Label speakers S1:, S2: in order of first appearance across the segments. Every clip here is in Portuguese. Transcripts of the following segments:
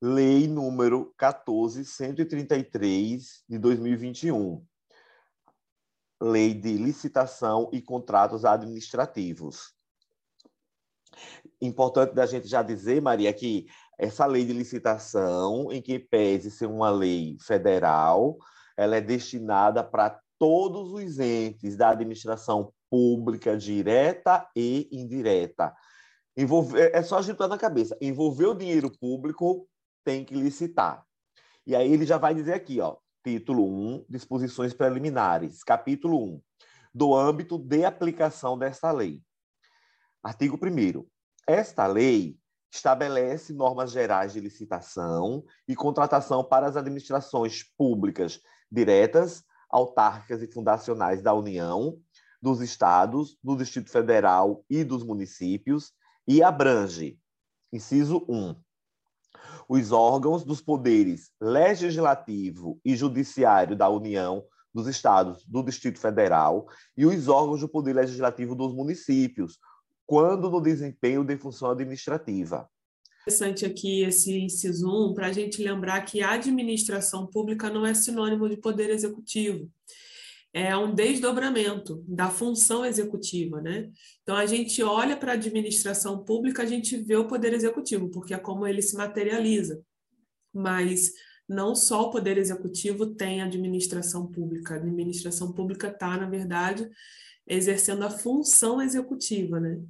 S1: Lei número 14133 de 2021. Lei de licitação e contratos administrativos. Importante da gente já dizer, Maria, que essa lei de licitação, em que pese ser uma lei federal, ela é destinada para todos os entes da administração pública direta e indireta. Envolver, é só agitar na cabeça. Envolver o dinheiro público tem que licitar. E aí ele já vai dizer aqui, ó, título 1, disposições preliminares, capítulo 1, do âmbito de aplicação desta lei. Artigo 1 Esta lei estabelece normas gerais de licitação e contratação para as administrações públicas diretas, autárquicas e fundacionais da União, dos estados, do Distrito Federal e dos municípios e abrange, inciso 1, os órgãos dos poderes legislativo e judiciário da União, dos estados, do Distrito Federal e os órgãos do poder legislativo dos municípios, quando no desempenho de função administrativa.
S2: Interessante aqui esse inciso 1 para a gente lembrar que a administração pública não é sinônimo de poder executivo é um desdobramento da função executiva, né? Então a gente olha para a administração pública, a gente vê o poder executivo, porque é como ele se materializa. Mas não só o poder executivo tem administração pública, a administração pública está, na verdade, exercendo a função executiva, né?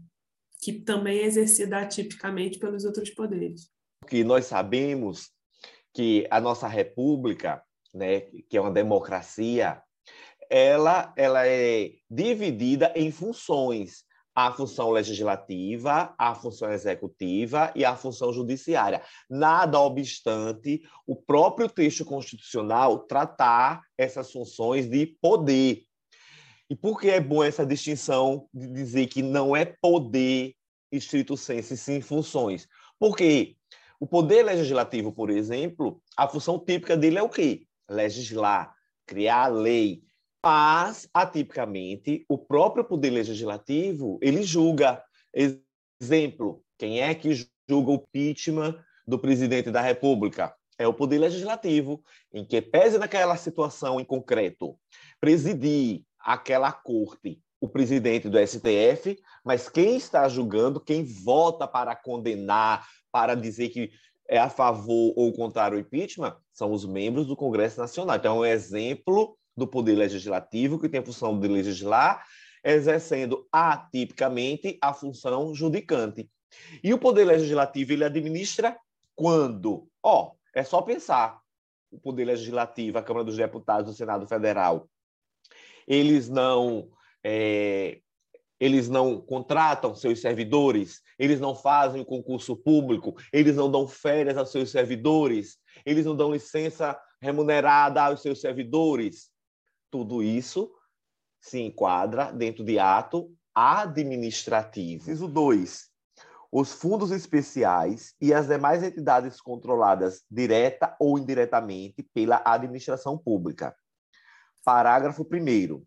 S2: Que também é exercida atipicamente pelos outros poderes.
S1: Que nós sabemos que a nossa república, né, que é uma democracia, ela, ela é dividida em funções. A função legislativa, a função executiva e a função judiciária. Nada obstante o próprio texto constitucional tratar essas funções de poder. E por que é bom essa distinção de dizer que não é poder estrito senso, sim funções? Porque o poder legislativo, por exemplo, a função típica dele é o quê? Legislar, criar lei, mas, atipicamente, o próprio Poder Legislativo, ele julga. Exemplo, quem é que julga o impeachment do presidente da República? É o Poder Legislativo, em que pese naquela situação em concreto presidir aquela corte o presidente do STF, mas quem está julgando, quem vota para condenar, para dizer que é a favor ou contra o impeachment, são os membros do Congresso Nacional. Então, é um exemplo do Poder Legislativo, que tem a função de legislar, exercendo atipicamente a função judicante. E o Poder Legislativo ele administra quando? Ó, é só pensar. O Poder Legislativo, a Câmara dos Deputados, o Senado Federal, eles não é, eles não contratam seus servidores, eles não fazem o concurso público, eles não dão férias aos seus servidores, eles não dão licença remunerada aos seus servidores. Tudo isso se enquadra dentro de ato administrativo. Inciso 2. Os fundos especiais e as demais entidades controladas direta ou indiretamente pela administração pública. Parágrafo 1.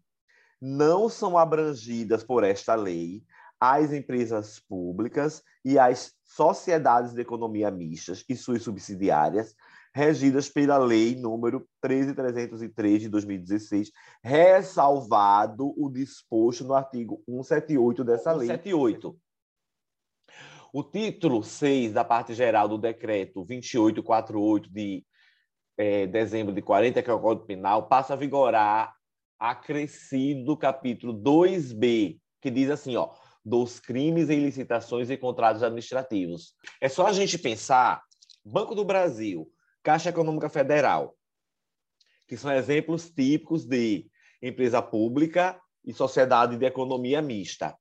S1: Não são abrangidas por esta lei as empresas públicas e as sociedades de economia mistas e suas subsidiárias, regidas pela Lei número 13303 de 2016, ressalvado o disposto no artigo 178 dessa lei. 178. O título 6 da parte geral do decreto 2848 de é, dezembro de 40, que é o Código Penal, passa a vigorar acrescido capítulo 2b, que diz assim, ó, dos crimes e licitações e contratos administrativos. É só a gente pensar, Banco do Brasil, Caixa Econômica Federal, que são exemplos típicos de empresa pública e sociedade de economia mista.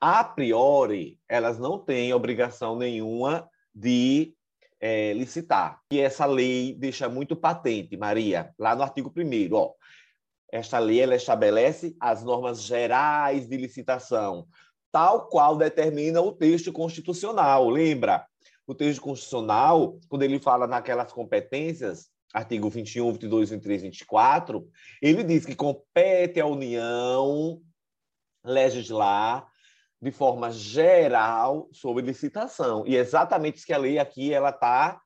S1: A priori, elas não têm obrigação nenhuma de é, licitar. E essa lei deixa muito patente, Maria, lá no artigo 1 ó. Esta lei ela estabelece as normas gerais de licitação, tal qual determina o texto constitucional. Lembra? O texto constitucional, quando ele fala naquelas competências, artigo 21, 22, 23, 24, ele diz que compete à União legislar de forma geral sobre licitação. E é exatamente isso que a lei aqui ela está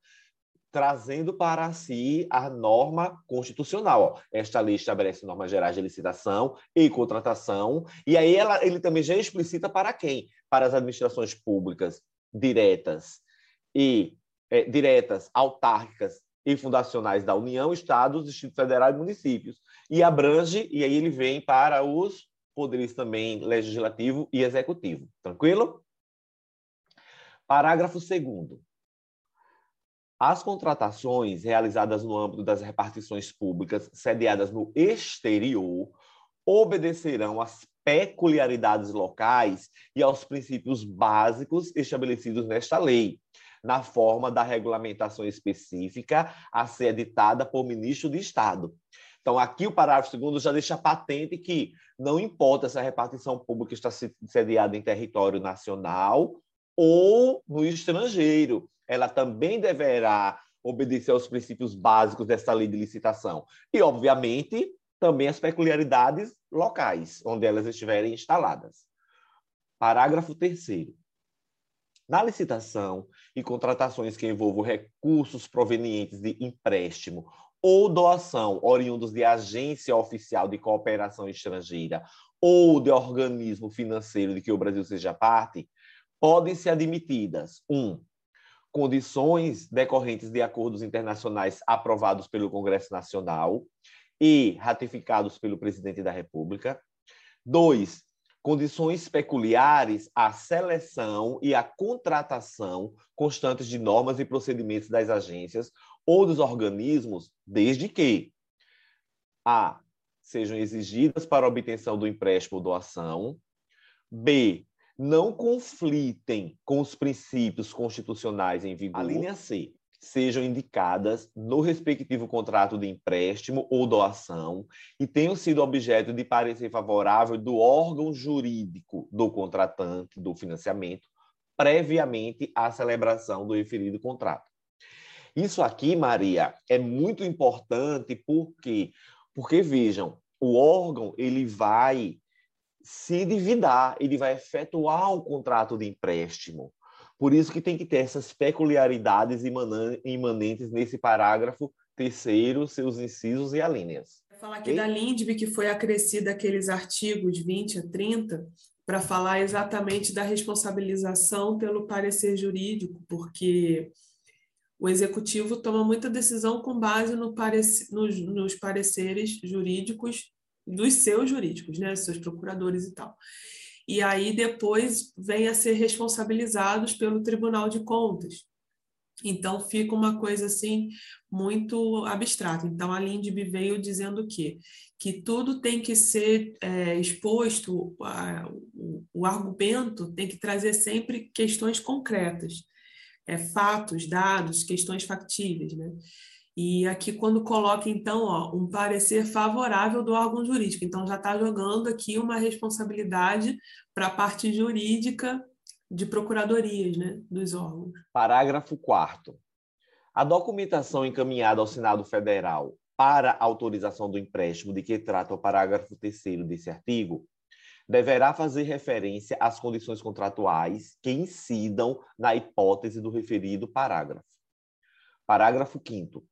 S1: trazendo para si a norma constitucional. Esta lei estabelece normas gerais de licitação e contratação, e aí ela, ele também já explicita para quem? Para as administrações públicas diretas e é, diretas, autárquicas e fundacionais da União, Estados, Distrito Federal e municípios. E abrange, e aí ele vem para os poderes também legislativo e executivo. Tranquilo? Parágrafo 2 as contratações realizadas no âmbito das repartições públicas sediadas no exterior obedecerão às peculiaridades locais e aos princípios básicos estabelecidos nesta lei, na forma da regulamentação específica a ser editada por ministro de Estado. Então, aqui o parágrafo segundo já deixa patente que não importa se a repartição pública está sediada em território nacional ou no estrangeiro, ela também deverá obedecer aos princípios básicos dessa lei de licitação. E, obviamente, também as peculiaridades locais, onde elas estiverem instaladas. Parágrafo 3. Na licitação e contratações que envolvam recursos provenientes de empréstimo ou doação oriundos de agência oficial de cooperação estrangeira ou de organismo financeiro de que o Brasil seja parte, podem ser admitidas: um, condições decorrentes de acordos internacionais aprovados pelo Congresso Nacional e ratificados pelo Presidente da República. Dois, condições peculiares à seleção e à contratação constantes de normas e procedimentos das agências ou dos organismos, desde que a sejam exigidas para obtenção do empréstimo ou doação, b não conflitem com os princípios constitucionais em vigor. A linha C sejam indicadas no respectivo contrato de empréstimo ou doação e tenham sido objeto de parecer favorável do órgão jurídico do contratante do financiamento previamente à celebração do referido contrato. Isso aqui, Maria, é muito importante porque porque vejam, o órgão ele vai se endividar, ele vai efetuar um contrato de empréstimo. Por isso que tem que ter essas peculiaridades imanentes nesse parágrafo terceiro, seus incisos e alíneas.
S2: Vou falar aqui okay? da LINDB, que foi acrescida aqueles artigos 20 a 30, para falar exatamente da responsabilização pelo parecer jurídico, porque o executivo toma muita decisão com base no parec nos, nos pareceres jurídicos dos seus jurídicos, né, seus procuradores e tal. E aí depois vem a ser responsabilizados pelo Tribunal de Contas. Então fica uma coisa assim muito abstrata. Então a Lindb veio dizendo que que tudo tem que ser é, exposto, a, o, o, argumento tem que trazer sempre questões concretas, é, fatos, dados, questões factíveis, né? E aqui, quando coloca, então, ó, um parecer favorável do órgão jurídico. Então, já está jogando aqui uma responsabilidade para a parte jurídica de procuradorias né, dos órgãos.
S1: Parágrafo 4. A documentação encaminhada ao Senado Federal para autorização do empréstimo de que trata o parágrafo 3 desse artigo deverá fazer referência às condições contratuais que incidam na hipótese do referido parágrafo. Parágrafo 5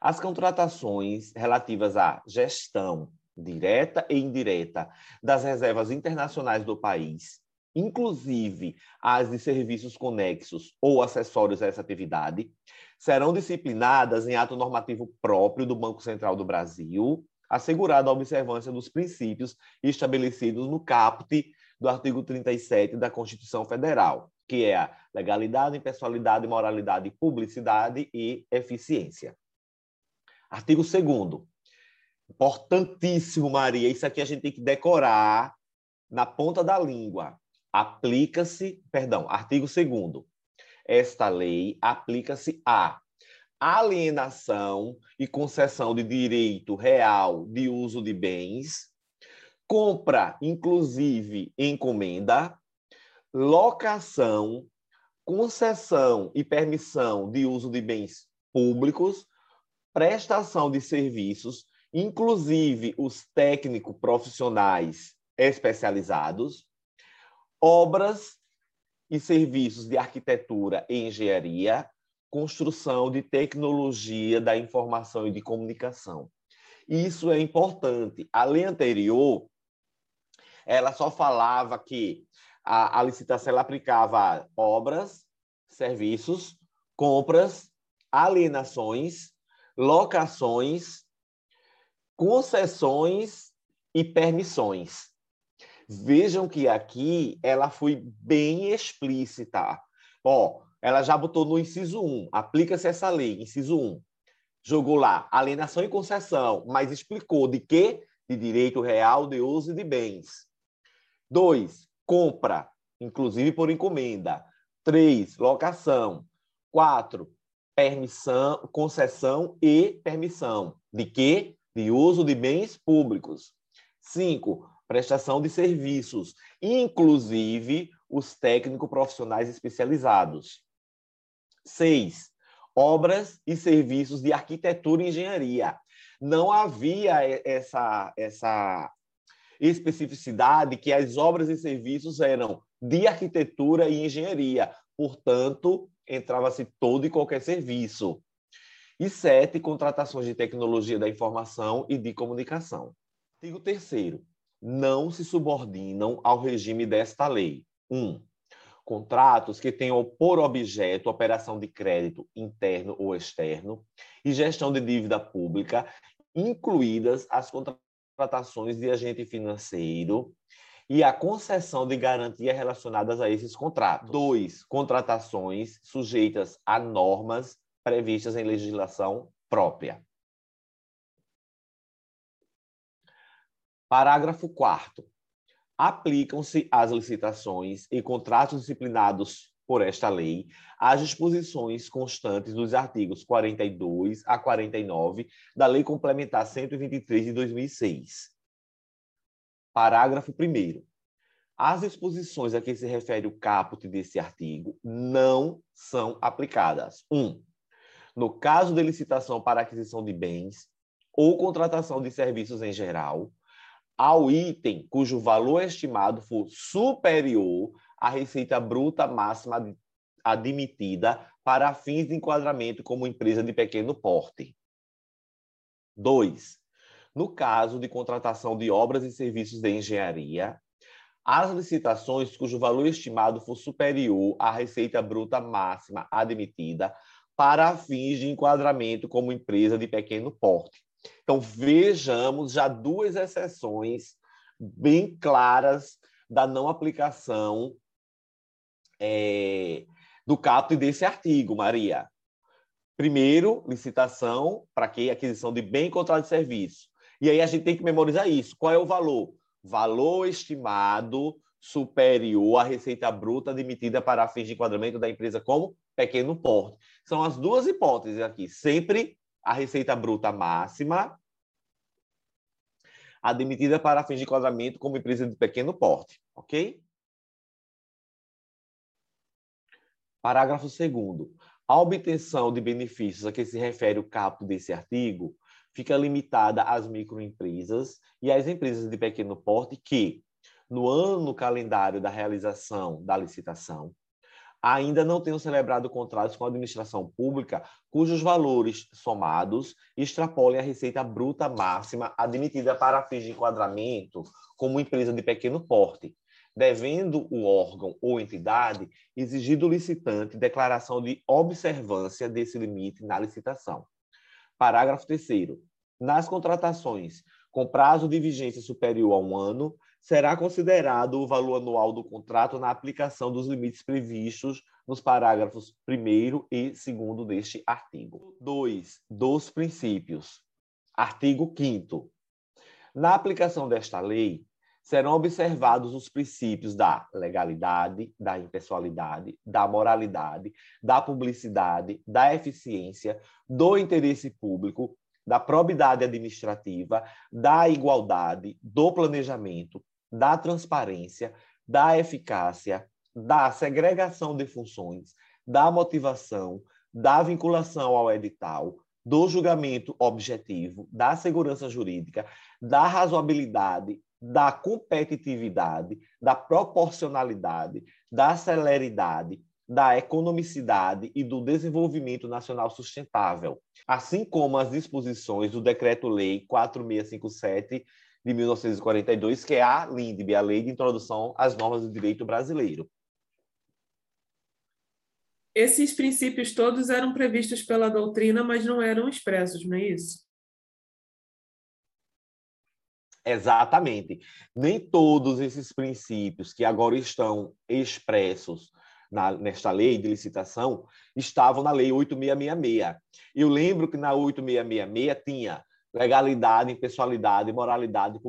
S1: as contratações relativas à gestão direta e indireta das reservas internacionais do país, inclusive as de serviços conexos ou acessórios a essa atividade, serão disciplinadas em ato normativo próprio do Banco Central do Brasil, assegurada a observância dos princípios estabelecidos no caput do artigo 37 da Constituição Federal, que é a legalidade, impessoalidade, moralidade, publicidade e eficiência. Artigo 2 Importantíssimo, Maria. Isso aqui a gente tem que decorar na ponta da língua. Aplica-se, perdão, artigo 2 Esta lei aplica-se a alienação e concessão de direito real de uso de bens, compra, inclusive encomenda, locação, concessão e permissão de uso de bens públicos, prestação de serviços, inclusive os técnicos profissionais especializados, obras e serviços de arquitetura e engenharia, construção de tecnologia da informação e de comunicação. Isso é importante. A lei anterior, ela só falava que a, a licitação ela aplicava obras, serviços, compras, alienações, locações, concessões e permissões. Vejam que aqui ela foi bem explícita. Ó, ela já botou no inciso 1, aplica-se essa lei, inciso 1. Jogou lá alienação e concessão, mas explicou de quê? De direito real de uso de bens. 2. Compra, inclusive por encomenda. 3. Locação. 4. Permissão, concessão e permissão. De quê? De uso de bens públicos. 5. Prestação de serviços, inclusive os técnicos profissionais especializados. 6. Obras e serviços de arquitetura e engenharia. Não havia essa, essa especificidade que as obras e serviços eram de arquitetura e engenharia. Portanto, entrava-se todo e qualquer serviço. E sete, contratações de tecnologia da informação e de comunicação. Artigo 3 não se subordinam ao regime desta lei. 1. Um, contratos que tenham por objeto operação de crédito interno ou externo e gestão de dívida pública, incluídas as contratações de agente financeiro e a concessão de garantia relacionadas a esses contratos. Dois, contratações sujeitas a normas previstas em legislação própria. Parágrafo 4 aplicam-se às licitações e contratos disciplinados por esta lei as disposições constantes dos artigos 42 a 49 da Lei Complementar 123 de 2006. Parágrafo 1 As disposições a que se refere o caput desse artigo não são aplicadas. 1. Um, no caso de licitação para aquisição de bens ou contratação de serviços em geral, ao item cujo valor estimado for superior à receita bruta máxima admitida para fins de enquadramento como empresa de pequeno porte. 2. No caso de contratação de obras e serviços de engenharia, as licitações cujo valor estimado for superior à receita bruta máxima admitida para fins de enquadramento como empresa de pequeno porte. Então, vejamos já duas exceções bem claras da não aplicação é, do caput desse artigo, Maria. Primeiro, licitação, para que? Aquisição de bem contrato de serviço. E aí a gente tem que memorizar isso. Qual é o valor? Valor estimado superior à receita bruta admitida para fins de enquadramento da empresa como pequeno porte. São as duas hipóteses aqui. Sempre a receita bruta máxima admitida para fins de enquadramento como empresa de pequeno porte, ok? Parágrafo 2 A obtenção de benefícios a que se refere o caput desse artigo fica limitada às microempresas e às empresas de pequeno porte que, no ano calendário da realização da licitação, ainda não tenham celebrado contratos com a administração pública cujos valores somados extrapolem a receita bruta máxima admitida para fins de enquadramento como empresa de pequeno porte, devendo o órgão ou entidade exigir do licitante declaração de observância desse limite na licitação. Parágrafo 3 Nas contratações com prazo de vigência superior a um ano, será considerado o valor anual do contrato na aplicação dos limites previstos nos parágrafos 1 e 2 deste artigo. 2. Dos princípios. Artigo 5. Na aplicação desta lei, serão observados os princípios da legalidade, da impessoalidade, da moralidade, da publicidade, da eficiência, do interesse público, da probidade administrativa, da igualdade, do planejamento, da transparência, da eficácia, da segregação de funções, da motivação, da vinculação ao edital, do julgamento objetivo, da segurança jurídica, da razoabilidade, da competitividade, da proporcionalidade, da celeridade, da economicidade e do desenvolvimento nacional sustentável, assim como as disposições do Decreto-Lei 4657 de 1942, que é a LINDB, a Lei de Introdução às Normas do Direito Brasileiro.
S2: Esses princípios todos eram previstos pela doutrina, mas não eram expressos, não é isso?
S1: Exatamente. Nem todos esses princípios que agora estão expressos na, nesta lei de licitação estavam na lei 8666. Eu lembro que na 8666 tinha legalidade, impessoalidade, moralidade,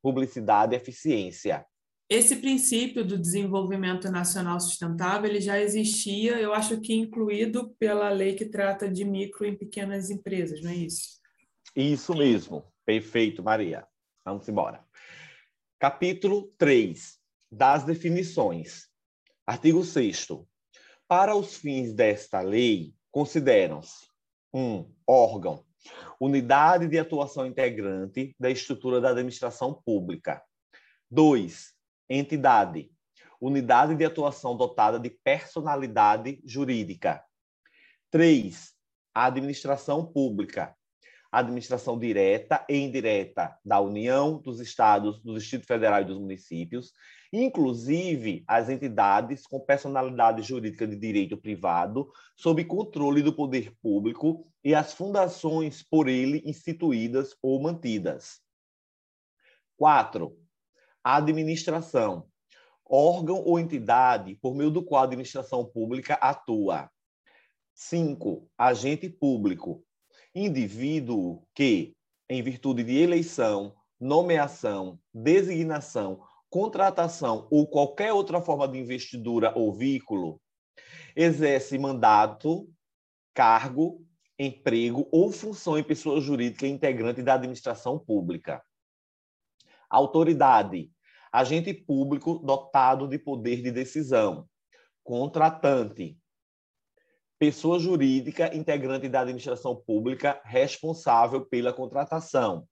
S1: publicidade e eficiência.
S2: Esse princípio do desenvolvimento nacional sustentável ele já existia, eu acho que incluído pela lei que trata de micro e pequenas empresas, não é isso?
S1: Isso mesmo. Perfeito, Maria. Vamos embora. Capítulo 3 das definições. Artigo 6 Para os fins desta lei, consideram-se um órgão unidade de atuação integrante da estrutura da administração pública. 2. Entidade, unidade de atuação dotada de personalidade jurídica. 3. Administração pública, administração direta e indireta da União, dos Estados, do Distrito Federal e dos municípios, inclusive as entidades com personalidade jurídica de direito privado, sob controle do poder público, e as fundações por ele instituídas ou mantidas. 4. Administração. Órgão ou entidade por meio do qual a administração pública atua. 5. Agente público indivíduo que, em virtude de eleição, nomeação, designação, contratação ou qualquer outra forma de investidura ou vínculo, exerce mandato, cargo, emprego ou função em pessoa jurídica integrante da administração pública. Autoridade, agente público dotado de poder de decisão. Contratante, pessoa jurídica integrante da administração pública responsável pela contratação.